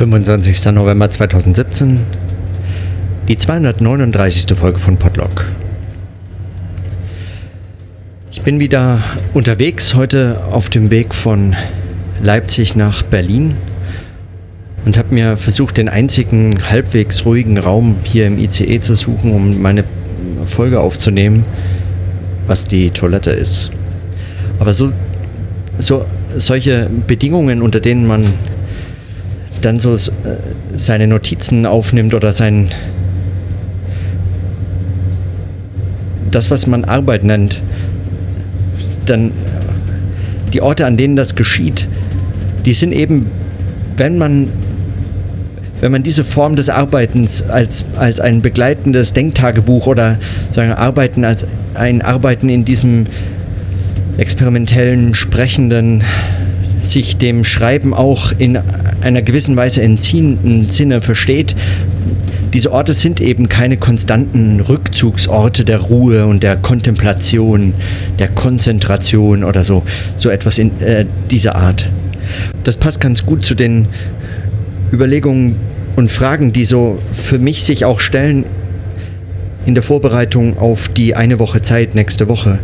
25. November 2017, die 239. Folge von Podlock. Ich bin wieder unterwegs, heute auf dem Weg von Leipzig nach Berlin und habe mir versucht, den einzigen halbwegs ruhigen Raum hier im ICE zu suchen, um meine Folge aufzunehmen, was die Toilette ist. Aber so, so solche Bedingungen, unter denen man dann so äh, seine Notizen aufnimmt oder sein das, was man Arbeit nennt, dann die Orte, an denen das geschieht, die sind eben, wenn man wenn man diese Form des Arbeitens als, als ein begleitendes Denktagebuch oder sagen Arbeiten als ein Arbeiten in diesem experimentellen, sprechenden, sich dem Schreiben auch in einer gewissen Weise entziehenden Sinne versteht, diese Orte sind eben keine konstanten Rückzugsorte der Ruhe und der Kontemplation, der Konzentration oder so, so etwas in äh, dieser Art. Das passt ganz gut zu den Überlegungen und Fragen, die so für mich sich auch stellen in der Vorbereitung auf die eine Woche Zeit nächste Woche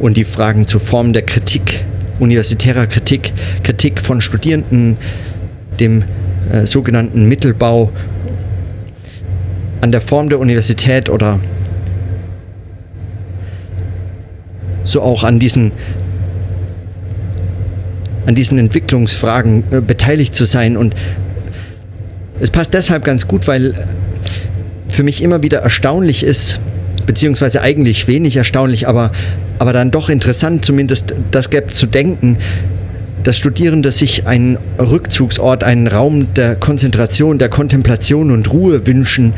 und die Fragen zur Form der Kritik, universitärer Kritik, Kritik von Studierenden, dem äh, sogenannten Mittelbau an der Form der Universität oder so auch an diesen an diesen Entwicklungsfragen äh, beteiligt zu sein. Und es passt deshalb ganz gut, weil für mich immer wieder erstaunlich ist, beziehungsweise eigentlich wenig erstaunlich, aber, aber dann doch interessant, zumindest das gäbe zu denken, dass Studierende sich einen Rückzugsort, einen Raum der Konzentration, der Kontemplation und Ruhe wünschen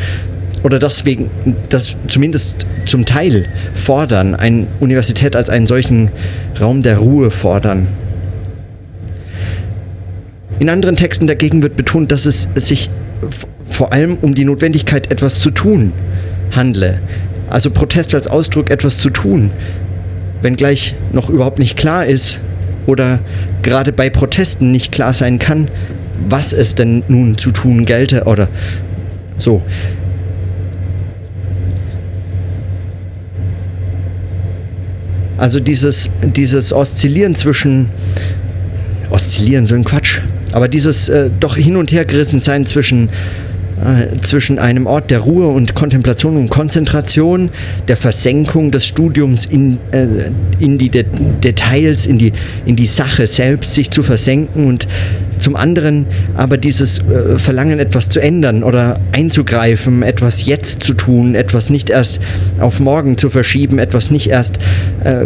oder deswegen das zumindest zum Teil fordern, eine Universität als einen solchen Raum der Ruhe fordern. In anderen Texten dagegen wird betont, dass es sich vor allem um die Notwendigkeit, etwas zu tun, handle. Also Protest als Ausdruck, etwas zu tun, wenngleich noch überhaupt nicht klar ist oder gerade bei Protesten nicht klar sein kann, was es denn nun zu tun gelte oder so. Also dieses, dieses Oszillieren zwischen Oszillieren, so ein Quatsch. Aber dieses äh, doch hin und her gerissen sein zwischen äh, zwischen einem Ort der Ruhe und Kontemplation und Konzentration, der Versenkung des Studiums in, äh, in die De Details, in die, in die Sache selbst, sich zu versenken und zum anderen aber dieses äh, Verlangen, etwas zu ändern oder einzugreifen, etwas jetzt zu tun, etwas nicht erst auf morgen zu verschieben, etwas nicht erst äh,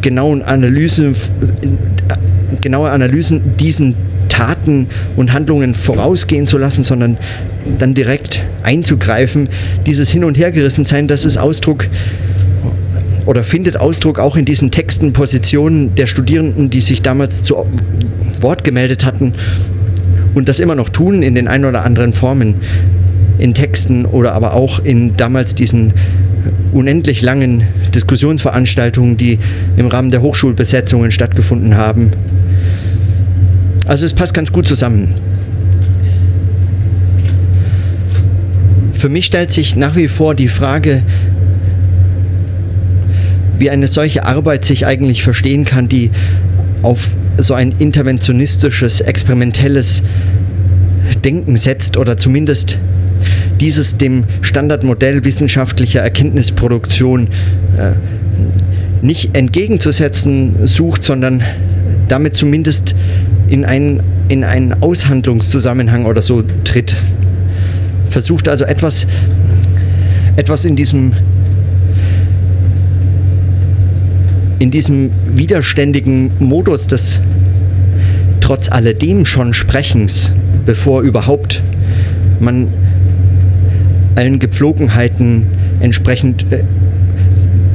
genauen Analysen, äh, genaue Analysen diesen Taten und Handlungen vorausgehen zu lassen, sondern dann direkt einzugreifen. Dieses Hin- und Hergerissensein, das ist Ausdruck oder findet Ausdruck auch in diesen Texten, Positionen der Studierenden, die sich damals zu Wort gemeldet hatten und das immer noch tun in den ein oder anderen Formen in Texten oder aber auch in damals diesen unendlich langen Diskussionsveranstaltungen, die im Rahmen der Hochschulbesetzungen stattgefunden haben. Also es passt ganz gut zusammen. Für mich stellt sich nach wie vor die Frage, wie eine solche Arbeit sich eigentlich verstehen kann, die auf so ein interventionistisches, experimentelles Denken setzt oder zumindest dieses dem Standardmodell wissenschaftlicher Erkenntnisproduktion äh, nicht entgegenzusetzen sucht, sondern damit zumindest in einen, in einen Aushandlungszusammenhang oder so tritt. Versucht also etwas, etwas in diesem in diesem widerständigen Modus des trotz alledem schon Sprechens, bevor überhaupt man allen Gepflogenheiten entsprechend äh,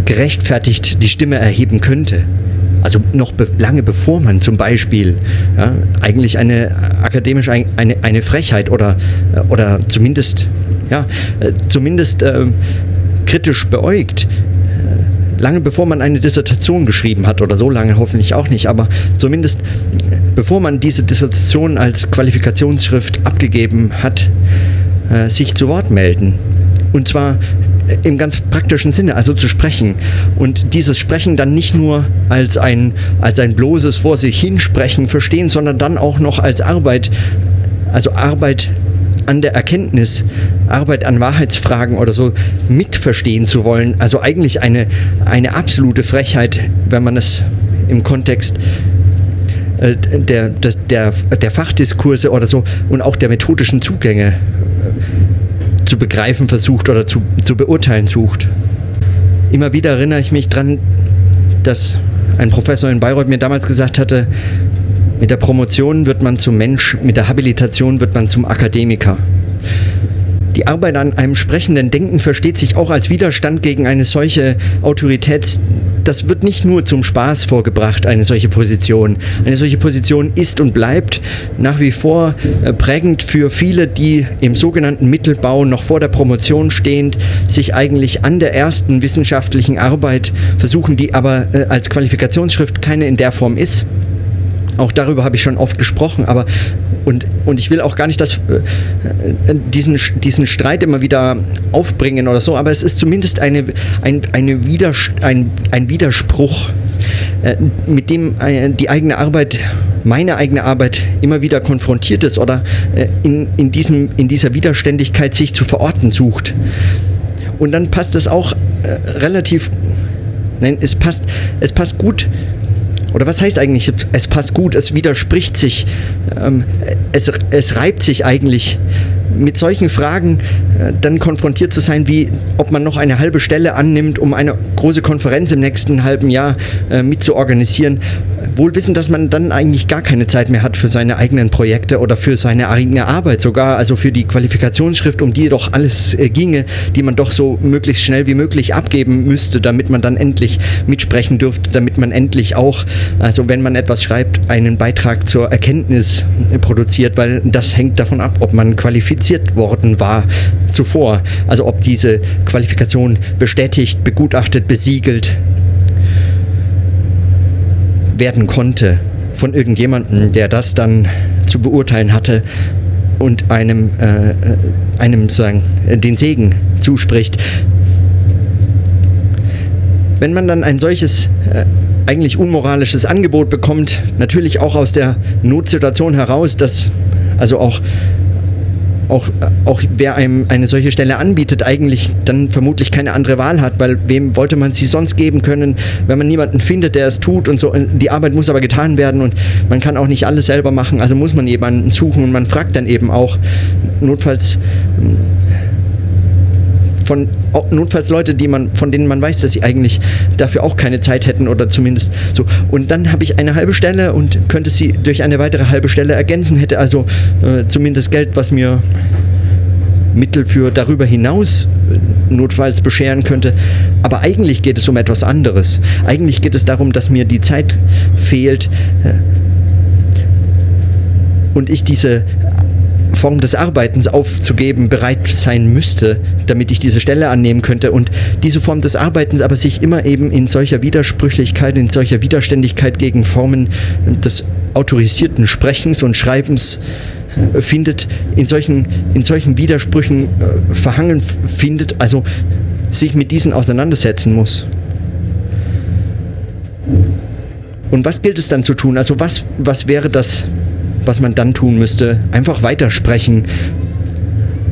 gerechtfertigt die Stimme erheben könnte. Also noch be lange bevor man zum Beispiel ja, eigentlich eine akademisch ein, eine, eine Frechheit oder, äh, oder zumindest, ja, äh, zumindest äh, kritisch beäugt, lange bevor man eine Dissertation geschrieben hat oder so lange hoffentlich auch nicht, aber zumindest bevor man diese Dissertation als Qualifikationsschrift abgegeben hat, äh, sich zu Wort melden. Und zwar im ganz praktischen Sinne, also zu sprechen. Und dieses Sprechen dann nicht nur als ein, als ein bloßes Vor sich hinsprechen verstehen, sondern dann auch noch als Arbeit, also Arbeit an der Erkenntnis, Arbeit an Wahrheitsfragen oder so mitverstehen zu wollen. Also eigentlich eine, eine absolute Frechheit, wenn man es im Kontext äh, der, der, der Fachdiskurse oder so und auch der methodischen Zugänge äh, zu begreifen versucht oder zu, zu beurteilen sucht. Immer wieder erinnere ich mich daran, dass ein Professor in Bayreuth mir damals gesagt hatte, mit der Promotion wird man zum Mensch, mit der Habilitation wird man zum Akademiker. Die Arbeit an einem sprechenden Denken versteht sich auch als Widerstand gegen eine solche Autoritäts... Das wird nicht nur zum Spaß vorgebracht, eine solche Position. Eine solche Position ist und bleibt nach wie vor äh, prägend für viele, die im sogenannten Mittelbau noch vor der Promotion stehend sich eigentlich an der ersten wissenschaftlichen Arbeit versuchen, die aber äh, als Qualifikationsschrift keine in der Form ist. Auch darüber habe ich schon oft gesprochen, aber und, und ich will auch gar nicht das, äh, diesen, diesen Streit immer wieder aufbringen oder so, aber es ist zumindest eine, ein, eine Widers ein, ein Widerspruch, äh, mit dem äh, die eigene Arbeit, meine eigene Arbeit immer wieder konfrontiert ist oder in, in, diesem, in dieser Widerständigkeit sich zu verorten sucht. Und dann passt es auch relativ, nein, es passt, es passt gut oder was heißt eigentlich, es passt gut, es widerspricht sich, ähm, es, es reibt sich eigentlich. Mit solchen Fragen äh, dann konfrontiert zu sein, wie ob man noch eine halbe Stelle annimmt, um eine große Konferenz im nächsten halben Jahr äh, mitzuorganisieren, wohl wissen, dass man dann eigentlich gar keine Zeit mehr hat für seine eigenen Projekte oder für seine eigene Arbeit sogar, also für die Qualifikationsschrift, um die doch alles äh, ginge, die man doch so möglichst schnell wie möglich abgeben müsste, damit man dann endlich mitsprechen dürfte, damit man endlich auch, also wenn man etwas schreibt, einen Beitrag zur Erkenntnis produziert, weil das hängt davon ab, ob man qualifiziert worden war zuvor, also ob diese Qualifikation bestätigt, begutachtet, besiegelt werden konnte von irgendjemandem, der das dann zu beurteilen hatte und einem, äh, äh einem sozusagen den Segen zuspricht. Wenn man dann ein solches äh, eigentlich unmoralisches Angebot bekommt, natürlich auch aus der Notsituation heraus, dass also auch auch, auch wer einem eine solche Stelle anbietet, eigentlich dann vermutlich keine andere Wahl hat, weil wem wollte man sie sonst geben können, wenn man niemanden findet, der es tut und so. Die Arbeit muss aber getan werden und man kann auch nicht alles selber machen, also muss man jemanden suchen und man fragt dann eben auch notfalls von notfalls Leute, die man, von denen man weiß, dass sie eigentlich dafür auch keine Zeit hätten oder zumindest so. Und dann habe ich eine halbe Stelle und könnte sie durch eine weitere halbe Stelle ergänzen, hätte also äh, zumindest Geld, was mir Mittel für darüber hinaus äh, notfalls bescheren könnte. Aber eigentlich geht es um etwas anderes. Eigentlich geht es darum, dass mir die Zeit fehlt äh, und ich diese Form des Arbeitens aufzugeben bereit sein müsste, damit ich diese Stelle annehmen könnte. Und diese Form des Arbeitens aber sich immer eben in solcher Widersprüchlichkeit, in solcher Widerständigkeit gegen Formen des autorisierten Sprechens und Schreibens äh, findet, in solchen, in solchen Widersprüchen äh, verhangen findet, also sich mit diesen auseinandersetzen muss. Und was gilt es dann zu tun? Also was, was wäre das was man dann tun müsste. Einfach weitersprechen.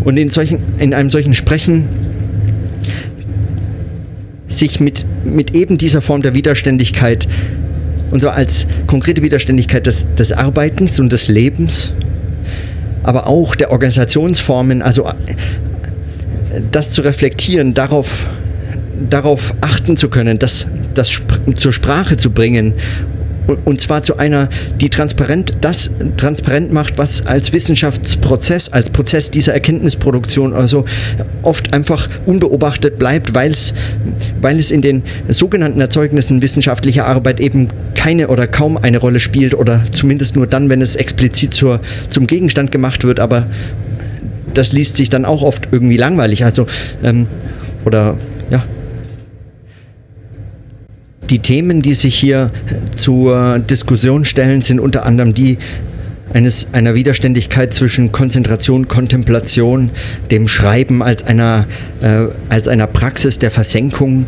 Und in, solchen, in einem solchen Sprechen sich mit, mit eben dieser Form der Widerständigkeit, und zwar als konkrete Widerständigkeit des, des Arbeitens und des Lebens, aber auch der Organisationsformen, also äh, das zu reflektieren, darauf, darauf achten zu können, das, das zur Sprache zu bringen und zwar zu einer, die transparent das transparent macht, was als Wissenschaftsprozess, als Prozess dieser Erkenntnisproduktion also oft einfach unbeobachtet bleibt, weil es, weil es in den sogenannten Erzeugnissen wissenschaftlicher Arbeit eben keine oder kaum eine Rolle spielt oder zumindest nur dann, wenn es explizit zur, zum Gegenstand gemacht wird, aber das liest sich dann auch oft irgendwie langweilig, also ähm, oder die Themen, die sich hier zur Diskussion stellen, sind unter anderem die eines, einer Widerständigkeit zwischen Konzentration, Kontemplation, dem Schreiben als einer, äh, als einer Praxis der Versenkung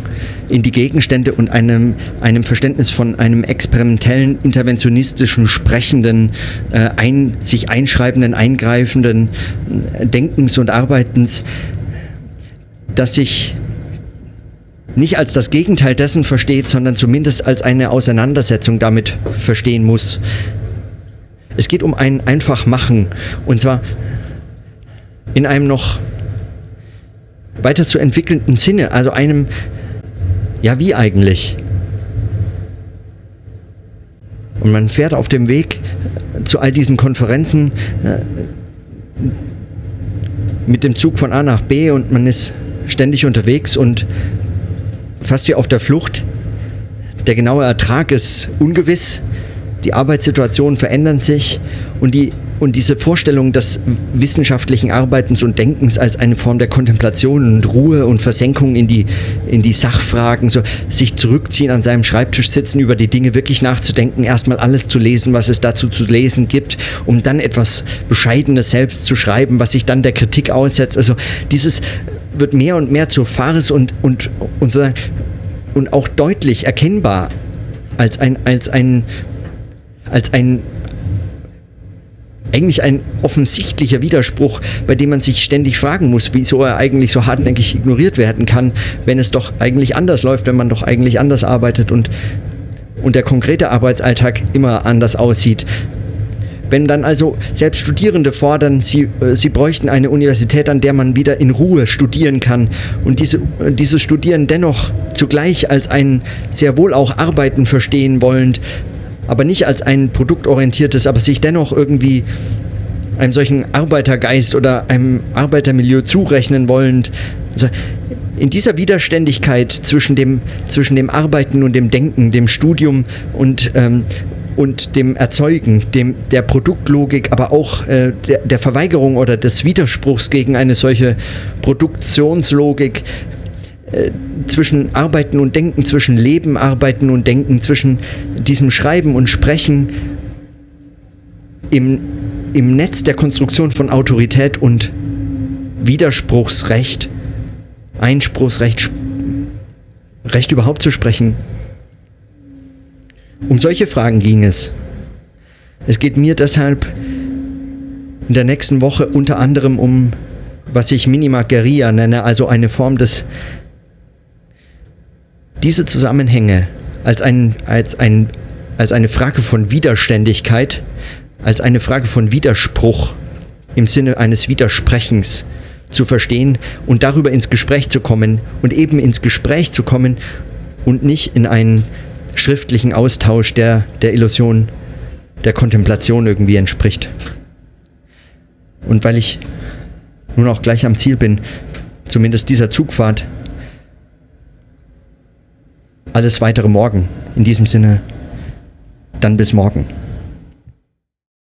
in die Gegenstände und einem, einem Verständnis von einem experimentellen, interventionistischen, sprechenden, äh, ein, sich einschreibenden, eingreifenden äh, Denkens und Arbeitens, das sich nicht als das Gegenteil dessen versteht, sondern zumindest als eine Auseinandersetzung damit verstehen muss, es geht um ein Einfachmachen. Und zwar in einem noch weiter zu entwickelnden Sinne, also einem, ja wie eigentlich. Und man fährt auf dem Weg zu all diesen Konferenzen äh, mit dem Zug von A nach B und man ist ständig unterwegs und fast wie auf der Flucht. Der genaue Ertrag ist ungewiss die Arbeitssituationen verändern sich und die und diese Vorstellung des wissenschaftlichen Arbeitens und Denkens als eine Form der Kontemplation und Ruhe und Versenkung in die, in die Sachfragen, so sich zurückziehen, an seinem Schreibtisch sitzen, über die Dinge wirklich nachzudenken, erstmal alles zu lesen, was es dazu zu lesen gibt, um dann etwas Bescheidenes selbst zu schreiben, was sich dann der Kritik aussetzt. Also dieses wird mehr und mehr zur Farce und, und, und, so, und auch deutlich erkennbar als ein, als ein als ein eigentlich ein offensichtlicher Widerspruch, bei dem man sich ständig fragen muss, wieso er eigentlich so hartnäckig ignoriert werden kann, wenn es doch eigentlich anders läuft, wenn man doch eigentlich anders arbeitet und, und der konkrete Arbeitsalltag immer anders aussieht. Wenn dann also selbst Studierende fordern, sie, äh, sie bräuchten eine Universität, an der man wieder in Ruhe studieren kann und diese, dieses Studieren dennoch zugleich als ein sehr wohl auch Arbeiten verstehen wollend, aber nicht als ein produktorientiertes, aber sich dennoch irgendwie einem solchen Arbeitergeist oder einem Arbeitermilieu zurechnen wollend. Also in dieser Widerständigkeit zwischen dem, zwischen dem Arbeiten und dem Denken, dem Studium und, ähm, und dem Erzeugen, dem, der Produktlogik, aber auch äh, der, der Verweigerung oder des Widerspruchs gegen eine solche Produktionslogik, zwischen Arbeiten und Denken, zwischen Leben, Arbeiten und Denken, zwischen diesem Schreiben und Sprechen im, im Netz der Konstruktion von Autorität und Widerspruchsrecht, Einspruchsrecht, Recht überhaupt zu sprechen. Um solche Fragen ging es. Es geht mir deshalb in der nächsten Woche unter anderem um, was ich Minimageria nenne, also eine Form des diese Zusammenhänge als, ein, als, ein, als eine Frage von Widerständigkeit, als eine Frage von Widerspruch im Sinne eines Widersprechens zu verstehen und darüber ins Gespräch zu kommen und eben ins Gespräch zu kommen und nicht in einen schriftlichen Austausch, der der Illusion der Kontemplation irgendwie entspricht. Und weil ich nun auch gleich am Ziel bin, zumindest dieser Zugfahrt, alles weitere morgen. In diesem Sinne, dann bis morgen.